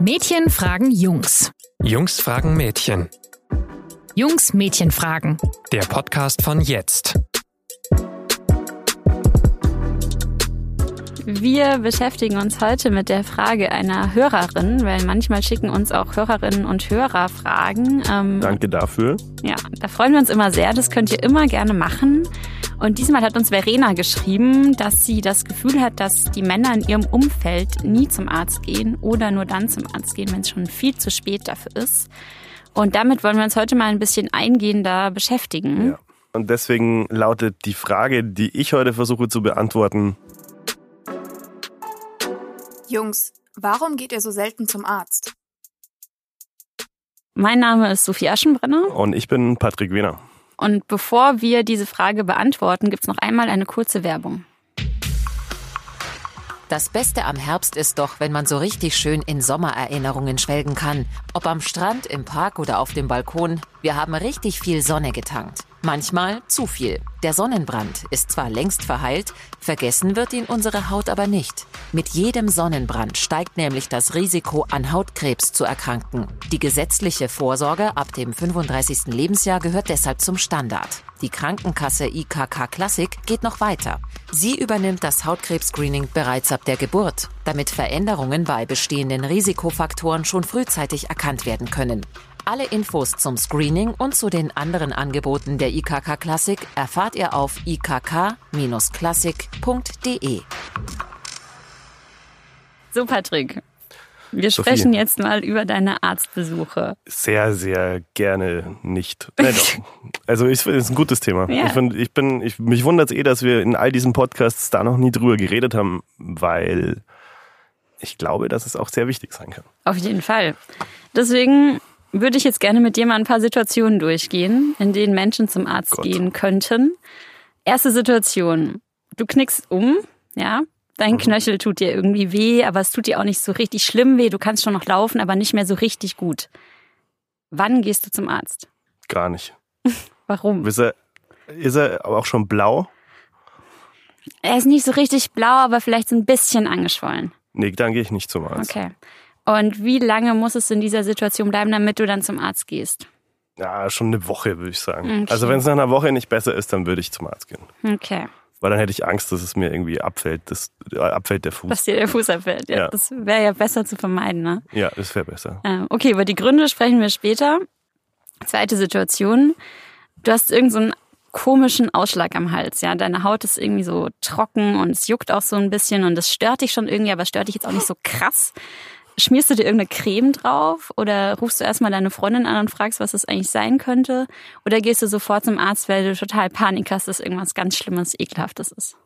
Mädchen fragen Jungs. Jungs fragen Mädchen. Jungs Mädchen fragen. Der Podcast von jetzt. Wir beschäftigen uns heute mit der Frage einer Hörerin, weil manchmal schicken uns auch Hörerinnen und Hörer Fragen. Ähm, Danke dafür. Ja, da freuen wir uns immer sehr. Das könnt ihr immer gerne machen. Und diesmal hat uns Verena geschrieben, dass sie das Gefühl hat, dass die Männer in ihrem Umfeld nie zum Arzt gehen oder nur dann zum Arzt gehen, wenn es schon viel zu spät dafür ist. Und damit wollen wir uns heute mal ein bisschen eingehender beschäftigen. Ja. Und deswegen lautet die Frage, die ich heute versuche zu beantworten. Jungs, warum geht ihr so selten zum Arzt? Mein Name ist Sophie Aschenbrenner. Und ich bin Patrick Wiener. Und bevor wir diese Frage beantworten, gibt es noch einmal eine kurze Werbung. Das Beste am Herbst ist doch, wenn man so richtig schön in Sommererinnerungen schwelgen kann. Ob am Strand, im Park oder auf dem Balkon, wir haben richtig viel Sonne getankt. Manchmal zu viel. Der Sonnenbrand ist zwar längst verheilt, vergessen wird ihn unsere Haut aber nicht. Mit jedem Sonnenbrand steigt nämlich das Risiko, an Hautkrebs zu erkranken. Die gesetzliche Vorsorge ab dem 35. Lebensjahr gehört deshalb zum Standard. Die Krankenkasse IKK Classic geht noch weiter. Sie übernimmt das Hautkrebs-Screening bereits ab der Geburt, damit Veränderungen bei bestehenden Risikofaktoren schon frühzeitig erkannt werden können. Alle Infos zum Screening und zu den anderen Angeboten der IKK Classic erfahrt ihr auf ikk-classic.de. So, Patrick. Wir Sophie. sprechen jetzt mal über deine Arztbesuche. Sehr, sehr gerne nicht. Nein, also ich finde, es ist ein gutes Thema. Ja. Ich, find, ich bin, ich, mich wundert es eh, dass wir in all diesen Podcasts da noch nie drüber geredet haben, weil ich glaube, dass es auch sehr wichtig sein kann. Auf jeden Fall. Deswegen würde ich jetzt gerne mit dir mal ein paar Situationen durchgehen, in denen Menschen zum Arzt Gott. gehen könnten. Erste Situation. Du knickst um, ja. Dein mhm. Knöchel tut dir irgendwie weh, aber es tut dir auch nicht so richtig schlimm weh. Du kannst schon noch laufen, aber nicht mehr so richtig gut. Wann gehst du zum Arzt? Gar nicht. Warum? Ist er, ist er auch schon blau? Er ist nicht so richtig blau, aber vielleicht so ein bisschen angeschwollen. Nee, dann gehe ich nicht zum Arzt. Okay. Und wie lange muss es in dieser Situation bleiben, damit du dann zum Arzt gehst? Ja, schon eine Woche, würde ich sagen. Okay. Also wenn es nach einer Woche nicht besser ist, dann würde ich zum Arzt gehen. Okay. Weil dann hätte ich Angst, dass es mir irgendwie abfällt, das, äh, abfällt der Fuß. Dass dir der Fuß abfällt, ja. ja. Das wäre ja besser zu vermeiden, ne? Ja, das wäre besser. Ähm, okay, über die Gründe sprechen wir später. Zweite Situation. Du hast irgendeinen so komischen Ausschlag am Hals, ja. Deine Haut ist irgendwie so trocken und es juckt auch so ein bisschen und das stört dich schon irgendwie, aber stört dich jetzt auch nicht so krass. Schmierst du dir irgendeine Creme drauf oder rufst du erstmal deine Freundin an und fragst, was das eigentlich sein könnte? Oder gehst du sofort zum Arzt, weil du total Panik hast, dass irgendwas ganz Schlimmes, Ekelhaftes ist?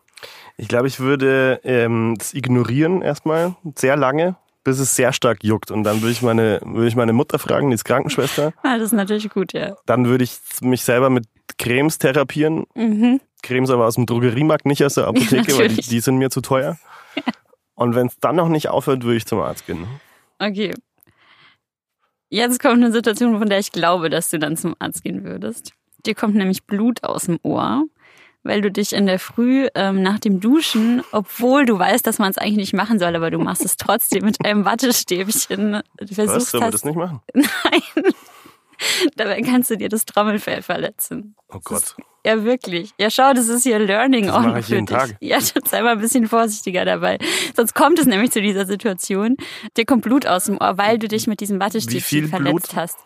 Ich glaube, ich würde ähm, das ignorieren erstmal sehr lange, bis es sehr stark juckt. Und dann würde ich meine, würde ich meine Mutter fragen, die ist Krankenschwester. Ah, das ist natürlich gut, ja. Dann würde ich mich selber mit Cremes therapieren. Mhm. Cremes aber aus dem Drogeriemarkt, nicht aus der Apotheke, weil die, die sind mir zu teuer. Und wenn es dann noch nicht aufhört, würde ich zum Arzt gehen. Okay. Jetzt kommt eine Situation, von der ich glaube, dass du dann zum Arzt gehen würdest. Dir kommt nämlich Blut aus dem Ohr, weil du dich in der Früh ähm, nach dem Duschen, obwohl du weißt, dass man es eigentlich nicht machen soll, aber du machst es trotzdem mit einem Wattestäbchen. Versuchst Was? Soll man das nicht machen? Nein. Dabei kannst du dir das Trommelfell verletzen. Oh Gott. Ja, wirklich. Ja, schau, das ist hier Learning das mache ich jeden dich. Tag. Ja, sei mal ein bisschen vorsichtiger dabei. Sonst kommt es nämlich zu dieser Situation. Dir kommt Blut aus dem Ohr, weil du dich mit diesem Wattestäbchen verletzt Blut? hast.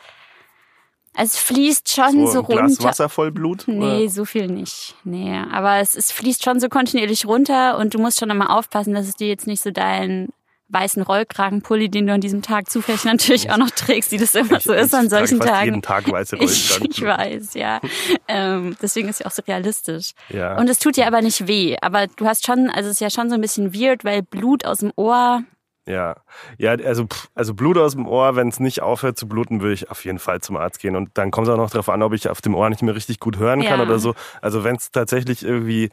Es fließt schon so, so runter. Glas Wasser voll Blut? Nee, oder? so viel nicht. Nee, aber es, es fließt schon so kontinuierlich runter und du musst schon einmal aufpassen, dass es dir jetzt nicht so deinen weißen Rollkragenpulli, den du an diesem Tag zufällig natürlich auch noch trägst, wie das immer ich, so ist an solchen fast Tagen. jeden Tag weiße Rollkragen. Ich, ich weiß, ja. ähm, deswegen ist ja auch so realistisch. Ja. Und es tut dir aber nicht weh. Aber du hast schon, also es ist ja schon so ein bisschen weird, weil Blut aus dem Ohr. Ja, ja, also, also Blut aus dem Ohr, wenn es nicht aufhört zu bluten, würde ich auf jeden Fall zum Arzt gehen. Und dann kommt es auch noch darauf an, ob ich auf dem Ohr nicht mehr richtig gut hören kann ja. oder so. Also wenn es tatsächlich irgendwie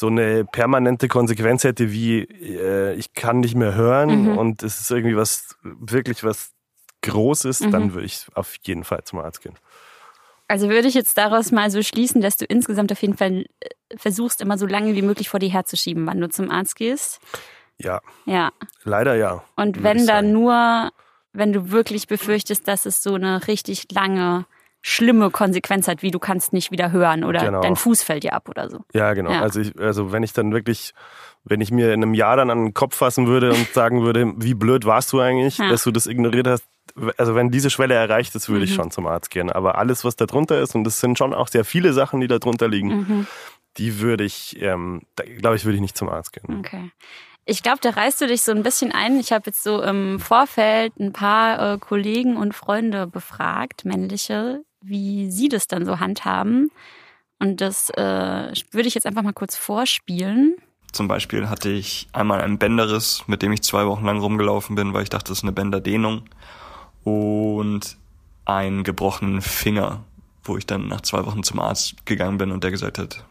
so eine permanente Konsequenz hätte, wie äh, ich kann nicht mehr hören mhm. und es ist irgendwie was, wirklich was Großes, mhm. dann würde ich auf jeden Fall zum Arzt gehen. Also würde ich jetzt daraus mal so schließen, dass du insgesamt auf jeden Fall äh, versuchst, immer so lange wie möglich vor dir herzuschieben, wann du zum Arzt gehst? Ja. Ja. Leider ja. Und wenn dann nur wenn du wirklich befürchtest, dass es so eine richtig lange schlimme Konsequenz hat, wie du kannst nicht wieder hören oder Genau. dein Fuß fällt dir ab oder so. Ja, genau. Ja. Also, ich, also wenn ich dann wirklich, wenn ich mir in einem Jahr dann an den Kopf fassen würde und sagen würde, wie blöd warst du eigentlich, Ja. dass du das ignoriert hast, also wenn diese Schwelle erreicht ist, würde ich Mhm. schon zum Arzt gehen. Aber alles, was da drunter ist, und das sind schon auch sehr viele Sachen, die da drunter liegen, Mhm. die würde ich, ähm, glaube ich, würde ich nicht zum Arzt gehen. Okay. Ich glaube, da reißt du dich so ein bisschen ein. Ich habe jetzt so im Vorfeld ein paar äh, Kollegen und Freunde befragt, männliche, wie sie das dann so handhaben. Und das äh, würde ich jetzt einfach mal kurz vorspielen. Zum Beispiel hatte ich einmal einen Bänderriss, mit dem ich zwei Wochen lang rumgelaufen bin, weil ich dachte, das ist eine Bänderdehnung. Und einen gebrochenen Finger, wo ich dann nach zwei Wochen zum Arzt gegangen bin und der gesagt hat,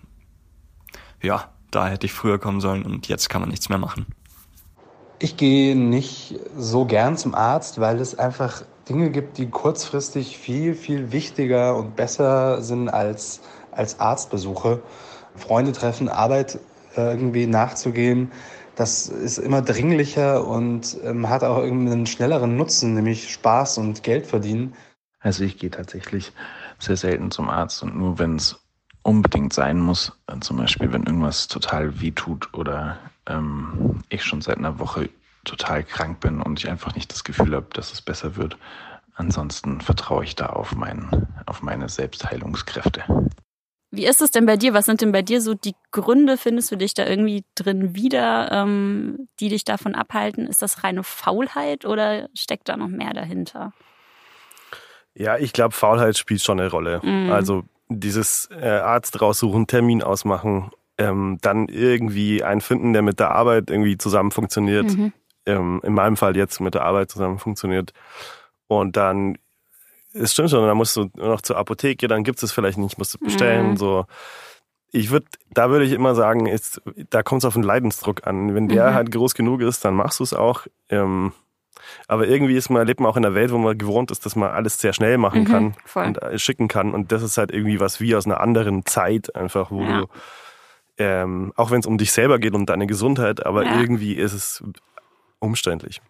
ja, da hätte ich früher kommen sollen und jetzt kann man nichts mehr machen. Ich gehe nicht so gern zum Arzt, weil es einfach Dinge gibt, die kurzfristig viel, viel wichtiger und besser sind als, als Arztbesuche. Freunde treffen, Arbeit äh, irgendwie nachzugehen, das ist immer dringlicher und ähm, hat auch irgendeinen schnelleren Nutzen, nämlich Spaß und Geld verdienen. Also ich gehe tatsächlich sehr selten zum Arzt und nur wenn es unbedingt sein muss, äh, zum Beispiel wenn irgendwas total weh tut oder ähm, ich schon seit einer Woche total krank bin und ich einfach nicht das Gefühl habe, dass es besser wird. Ansonsten vertraue ich da auf, mein, auf meine Selbstheilungskräfte. Wie ist es denn bei dir? Was sind denn bei dir so die Gründe? Findest du dich da irgendwie drin wieder, ähm, die dich davon abhalten? Ist das reine Faulheit oder steckt da noch mehr dahinter? Ja, ich glaube, Faulheit spielt schon eine Rolle. Mhm. Also dieses äh, Arzt raussuchen, Termin ausmachen, ähm, dann irgendwie einen finden, der mit der Arbeit irgendwie zusammen funktioniert. Mhm. Ähm, in meinem Fall jetzt mit der Arbeit zusammen funktioniert. Und dann, es stimmt schon, dann musst du noch zur Apotheke, dann gibt es vielleicht nicht, musst du bestellen. Mhm. So, ich würde, da würde ich immer sagen, ist, da kommt es auf den Leidensdruck an. Wenn der Mhm. halt groß genug ist, dann machst du es auch. Ähm, aber irgendwie ist man, lebt man auch in einer Welt, wo man gewohnt ist, dass man alles sehr schnell machen Mhm, kann voll. und äh, schicken kann. Und das ist halt irgendwie was wie aus einer anderen Zeit einfach, wo Ja. du, ähm, auch wenn es um dich selber geht und deine Gesundheit, aber Ja. irgendwie ist es umständlich.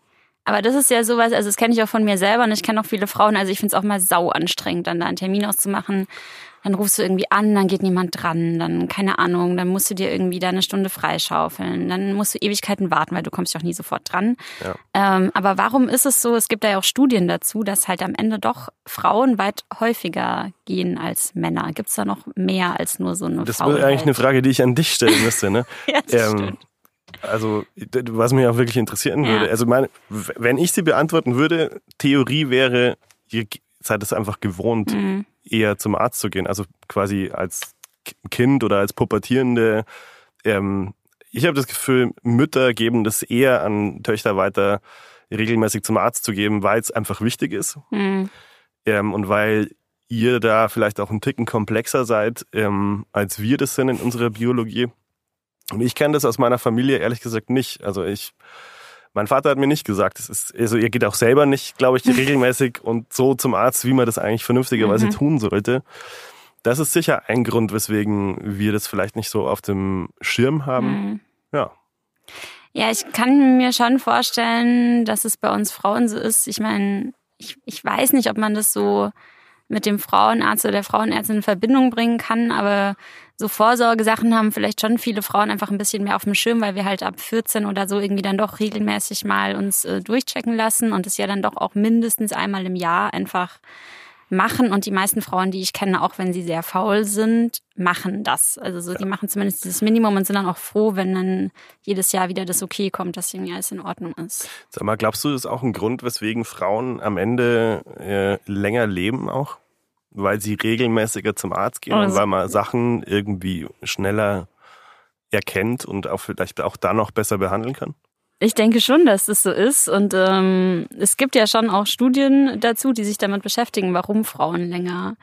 Aber das ist ja sowas, also das kenne ich auch von mir selber und ich kenne auch viele Frauen, also ich finde es auch mal sau anstrengend, dann da einen Termin auszumachen. Dann rufst du irgendwie an, dann geht niemand dran, dann keine Ahnung, dann musst du dir irgendwie da eine Stunde freischaufeln, dann musst du Ewigkeiten warten, weil du kommst ja auch nie sofort dran. Ja. Ähm, aber warum ist es so, es gibt da ja auch Studien dazu, dass halt am Ende doch Frauen weit häufiger gehen als Männer. Gibt es da noch mehr als nur so eine Das Faulheit? wäre eigentlich eine Frage, die ich an dich stellen müsste. Ne? Ja, das Ähm, stimmt. Also, was mich auch wirklich interessieren Ja. würde. Also, meine, wenn ich sie beantworten würde, Theorie wäre, ihr seid es einfach gewohnt, Mhm. eher zum Arzt zu gehen. Also quasi als Kind oder als Pubertierende. Ähm, ich habe das Gefühl, Mütter geben das eher an Töchter weiter, regelmäßig zum Arzt zu geben, weil es einfach wichtig ist. Mhm. Ähm, und weil ihr da vielleicht auch einen Ticken komplexer seid, ähm, als wir das sind in unserer Biologie. Und ich kenne das aus meiner Familie ehrlich gesagt nicht. Also ich, mein Vater hat mir nicht gesagt, es ist, also ihr geht auch selber nicht, glaube ich, regelmäßig und so zum Arzt, wie man das eigentlich vernünftigerweise Mhm. tun sollte. Das ist sicher ein Grund, weswegen wir das vielleicht nicht so auf dem Schirm haben. Mhm. Ja. Ja, ich kann mir schon vorstellen, dass es bei uns Frauen so ist. Ich meine, ich, ich weiß nicht, ob man das so mit dem Frauenarzt oder der Frauenärztin in Verbindung bringen kann, aber so Vorsorgesachen haben vielleicht schon viele Frauen einfach ein bisschen mehr auf dem Schirm, weil wir halt ab 14 oder so irgendwie dann doch regelmäßig mal uns äh, durchchecken lassen und es ja dann doch auch mindestens einmal im Jahr einfach machen und die meisten Frauen, die ich kenne, auch wenn sie sehr faul sind, machen das. Also so, die machen zumindest dieses Minimum und sind dann auch froh, wenn dann jedes Jahr wieder das Okay kommt, dass irgendwie alles in Ordnung ist. Sag mal, glaubst du, das ist auch ein Grund, weswegen Frauen am Ende äh, länger leben auch? Weil sie regelmäßiger zum Arzt gehen und Also- weil man Sachen irgendwie schneller erkennt und auch vielleicht auch da noch besser behandeln kann? Ich denke schon, dass das so ist. Und ähm, es gibt ja schon auch Studien dazu, die sich damit beschäftigen, warum Frauen länger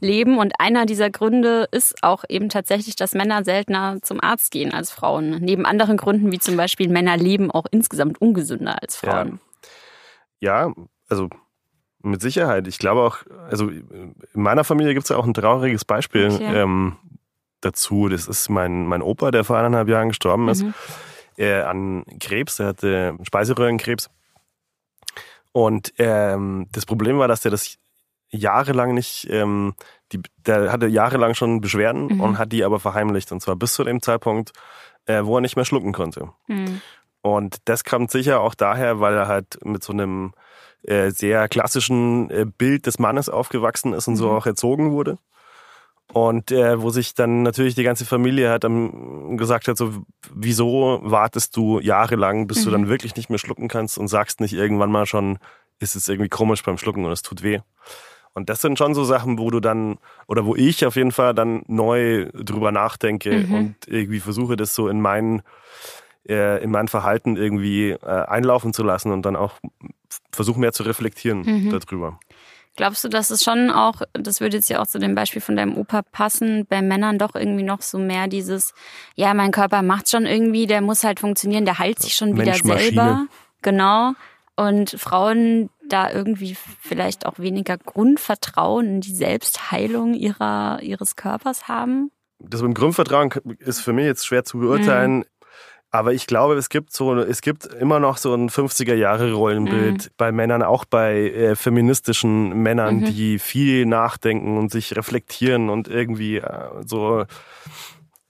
leben. Und einer dieser Gründe ist auch eben tatsächlich, dass Männer seltener zum Arzt gehen als Frauen. Neben anderen Gründen, wie zum Beispiel Männer leben auch insgesamt ungesünder als Frauen. Ja, also mit Sicherheit. Ich glaube auch, also in meiner Familie gibt es ja auch ein trauriges Beispiel Okay. ähm, dazu. Das ist mein, mein Opa, der vor eineinhalb Jahren gestorben ist. Mhm. äh, an Krebs, er hatte Speiseröhrenkrebs. Und ähm, das Problem war, dass der das jahrelang nicht, ähm, die, der hatte jahrelang schon Beschwerden Mhm. und hat die aber verheimlicht. Und zwar bis zu dem Zeitpunkt, äh, wo er nicht mehr schlucken konnte. Mhm. Und das kommt sicher auch daher, weil er halt mit so einem äh, sehr klassischen äh, Bild des Mannes aufgewachsen ist und so Mhm. auch erzogen wurde. Und äh, wo sich dann natürlich die ganze Familie hat dann gesagt hat, so wieso wartest du jahrelang, bis du Mhm. dann wirklich nicht mehr schlucken kannst und sagst nicht irgendwann mal schon, ist es irgendwie komisch beim Schlucken und es tut weh. Und das sind schon so Sachen, wo du dann, oder wo ich auf jeden Fall dann neu drüber nachdenke Mhm. und irgendwie versuche, das so in mein, äh, in mein Verhalten irgendwie äh, einlaufen zu lassen und dann auch versuche mehr zu reflektieren Mhm. darüber. Glaubst du, dass es schon auch, das würde jetzt ja auch zu dem Beispiel von deinem Opa passen, bei Männern doch irgendwie noch so mehr dieses, ja, mein Körper macht schon irgendwie, der muss halt funktionieren, der heilt sich schon wieder Maschine. selber. Genau. Und Frauen da irgendwie vielleicht auch weniger Grundvertrauen in die Selbstheilung ihrer, ihres Körpers haben? das mit dem Grundvertrauen ist für mich jetzt schwer zu beurteilen. Mhm. Aber ich glaube, es gibt so, es gibt immer noch so ein 50er Jahre Rollenbild Mhm. bei Männern, auch bei äh, feministischen Männern, Mhm. die viel nachdenken und sich reflektieren und irgendwie äh, so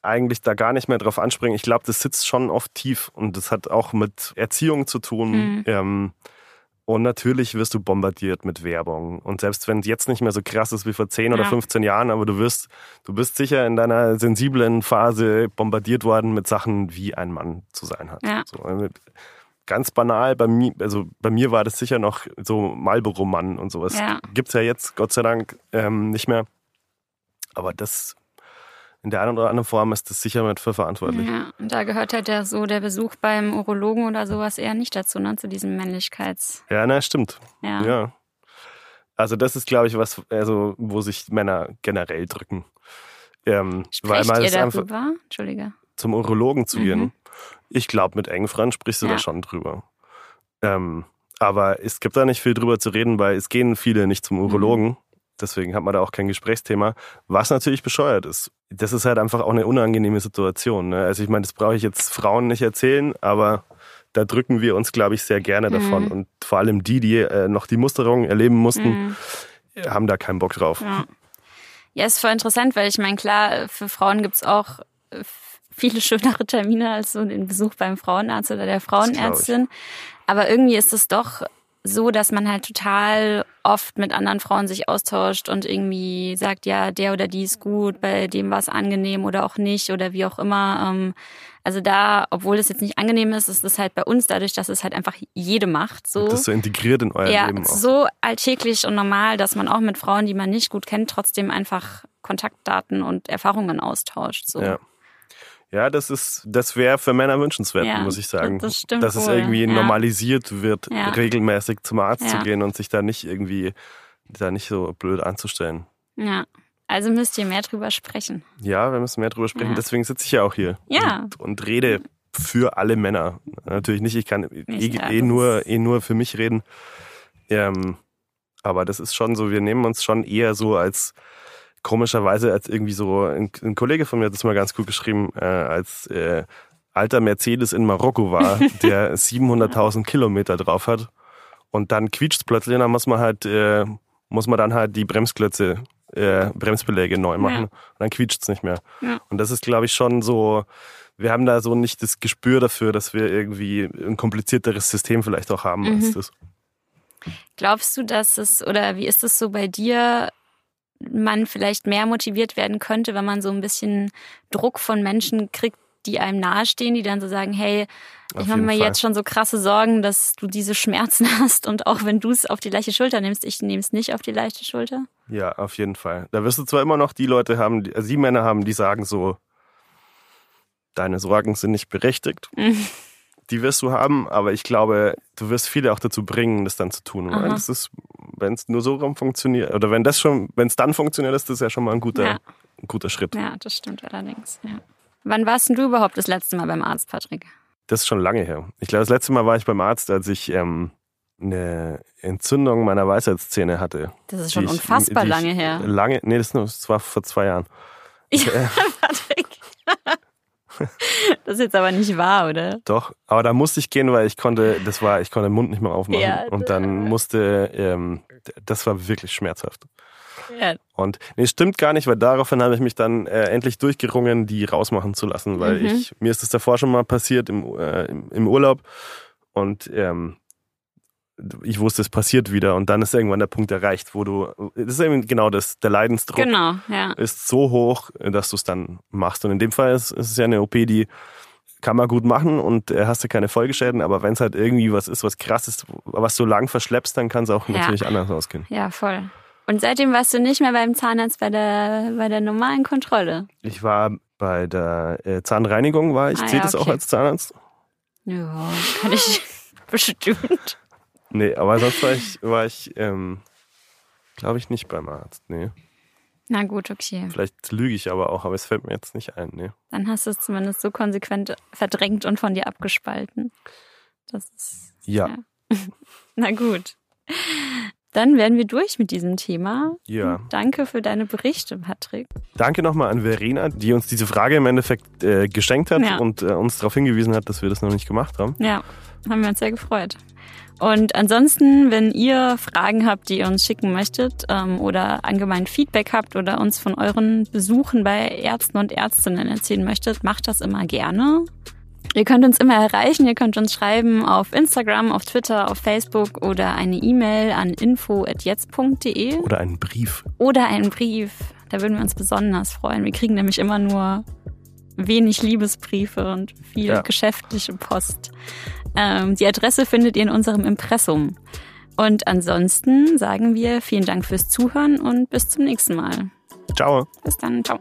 eigentlich da gar nicht mehr drauf anspringen. Ich glaube, das sitzt schon oft tief und das hat auch mit Erziehung zu tun. Mhm. Ähm, und natürlich wirst du bombardiert mit Werbung. Und selbst wenn es jetzt nicht mehr so krass ist wie vor 10 oder Ja. 15 Jahren, aber du wirst, du bist sicher in deiner sensiblen Phase bombardiert worden mit Sachen, wie ein Mann zu sein hat. Ja. So, mit, ganz banal, bei mir, also bei mir war das sicher noch so Marlboro-Mann und sowas. Ja. Gibt's ja jetzt, Gott sei Dank, ähm, nicht mehr. Aber das in der einen oder anderen Form ist das sicher mit für verantwortlich. Ja, und da gehört halt der, so der Besuch beim Urologen oder sowas eher nicht dazu, ne? Zu diesem Männlichkeits. Ja, na, stimmt. Ja. Ja. Also das ist, glaube ich, was, also, wo sich Männer generell drücken. Ähm, weil Sprecht man ihr es einfach darüber? Entschuldige. zum Urologen zu gehen. Mhm. Ich glaube, mit engen Freunden sprichst du Ja. da schon drüber. Ähm, aber es gibt da nicht viel drüber zu reden, weil es gehen viele nicht zum Urologen. Mhm. Deswegen hat man da auch kein Gesprächsthema, was natürlich bescheuert ist. Das ist halt einfach auch eine unangenehme Situation. Ne? Also ich meine, das brauche ich jetzt Frauen nicht erzählen, aber da drücken wir uns, glaube ich, sehr gerne davon. Mhm. Und vor allem die, die äh, noch die Musterung erleben mussten, Mhm. haben da keinen Bock drauf. Ja. ja, ist voll interessant, weil ich meine, klar, für Frauen gibt's auch äh, viele schönere Termine als so den Besuch beim Frauenarzt oder der Frauenärztin. Aber irgendwie ist es doch so, dass man halt total oft mit anderen Frauen sich austauscht und irgendwie sagt, ja, der oder die ist gut, bei dem war es angenehm oder auch nicht oder wie auch immer. Ähm, Also da, obwohl es jetzt nicht angenehm ist, ist es halt bei uns dadurch, dass es halt einfach jede macht. So. Das ist so integriert in euer ja, Leben auch. so alltäglich und normal, dass man auch mit Frauen, die man nicht gut kennt, trotzdem einfach Kontaktdaten und Erfahrungen austauscht. So. Ja. Ja, das ist, das wäre für Männer wünschenswert, Ja, muss ich sagen. das stimmt Dass es wohl, irgendwie ja. normalisiert wird, Ja. regelmäßig zum Arzt zu gehen und sich da nicht irgendwie, da nicht so blöd anzustellen. ja. Also müsst ihr mehr drüber sprechen. Ja, wir müssen mehr drüber sprechen. Deswegen sitze ich ja auch hier Ja. und, und rede für alle Männer. Natürlich nicht, ich kann eh, ja, eh, das nur, eh nur für mich reden. Ähm, aber das ist schon so, wir nehmen uns schon eher so als komischerweise als irgendwie so, ein, ein Kollege von mir hat das mal ganz gut geschrieben, äh, als äh, alter Mercedes in Marokko war, der 700.000 Kilometer drauf hat und dann quietscht plötzlich und dann muss man halt, äh, muss man dann halt die Bremsklötze, äh, Bremsbeläge neu machen Ja. und dann quietscht's nicht mehr. Ja. Und das ist, glaube ich, schon so, wir haben da so nicht das Gespür dafür, dass wir irgendwie ein komplizierteres System vielleicht auch haben als Mhm. das. Glaubst du, dass es, oder wie ist es so bei dir, man vielleicht mehr motiviert werden könnte, wenn man so ein bisschen Druck von Menschen kriegt, die einem nahestehen, die dann so sagen, hey, Auf ich mache mir Fall. jetzt schon so krasse Sorgen, dass du diese Schmerzen hast und auch wenn du es auf die leichte Schulter nimmst, ich nehme es nicht auf die leichte Schulter. Ja, auf jeden Fall. Da wirst du zwar immer noch die Leute haben, die, also die Männer haben, die sagen so, deine Sorgen sind nicht berechtigt. Die wirst du haben, aber ich glaube, du wirst viele auch dazu bringen, das dann zu tun. Aha. Das ist, wenn es nur so rum funktioniert, oder wenn das schon, wenn es dann funktioniert, ist das ja schon mal ein guter, Ja. ein guter Schritt. Ja, das stimmt allerdings. Ja. Wann warst denn du überhaupt das letzte Mal beim Arzt, Patrick? Das ist schon lange her. Ich glaube, das letzte Mal war ich beim Arzt, als ich ähm, eine Entzündung meiner Weisheitszähne hatte. Das ist schon unfassbar ich lange her. Lange, nee, das, nur- das war vor zwei Jahren. Ja, Patrick. Das ist jetzt aber nicht wahr, oder? Doch, aber da musste ich gehen, weil ich konnte, das war, ich konnte den Mund nicht mehr aufmachen. Ja, und dann musste, ähm, das war wirklich schmerzhaft. Ja. Und nee, stimmt gar nicht, weil daraufhin habe ich mich dann äh, endlich durchgerungen, die rausmachen zu lassen, weil Mhm. ich mir ist das davor schon mal passiert im, äh, im, Urlaub und ähm, ich wusste, es passiert wieder und dann ist irgendwann der Punkt erreicht, wo du, das ist eben genau das, der Leidensdruck Genau, ja. ist so hoch, dass du es dann machst. Und in dem Fall ist, ist es ja eine OP, die kann man gut machen und äh, hast du keine Folgeschäden, aber wenn es halt irgendwie was ist, was krass ist, was du lang verschleppst, dann kann es auch Ja. natürlich anders ausgehen. Ja, voll. Und seitdem warst du nicht mehr beim Zahnarzt bei der, bei der normalen Kontrolle. Ich war bei der äh, Zahnreinigung, war ich. Ah, Zählt ja, das auch okay. als Zahnarzt? Ja, kann ich bestimmt. Nee, aber sonst war ich, war ich ähm, glaube ich, nicht beim Arzt. Nee. Na gut, okay. Vielleicht lüge ich aber auch, aber es fällt mir jetzt nicht ein. Nee. Dann hast du es zumindest so konsequent verdrängt und von dir abgespalten. Das ist. Ja. Na gut. Dann wären wir durch mit diesem Thema. Ja. Danke für deine Berichte, Patrick. Danke nochmal an Verena, die uns diese Frage im Endeffekt äh, geschenkt hat Ja. und äh, uns darauf hingewiesen hat, dass wir das noch nicht gemacht haben. Ja, haben wir uns sehr gefreut. Und ansonsten, wenn ihr Fragen habt, die ihr uns schicken möchtet ähm, oder allgemein Feedback habt oder uns von euren Besuchen bei Ärzten und Ärztinnen erzählen möchtet, macht das immer gerne. Ihr könnt uns immer erreichen, ihr könnt uns schreiben auf Instagram, auf Twitter, auf Facebook oder eine E-Mail an info.jetzt.de Oder einen Brief. oder einen Brief. Da würden wir uns besonders freuen. Wir kriegen nämlich immer nur wenig Liebesbriefe und viel Ja. geschäftliche Post. Ähm, die Adresse findet ihr in unserem Impressum. Und ansonsten sagen wir vielen Dank fürs Zuhören und bis zum nächsten Mal. Ciao. Bis dann. Ciao.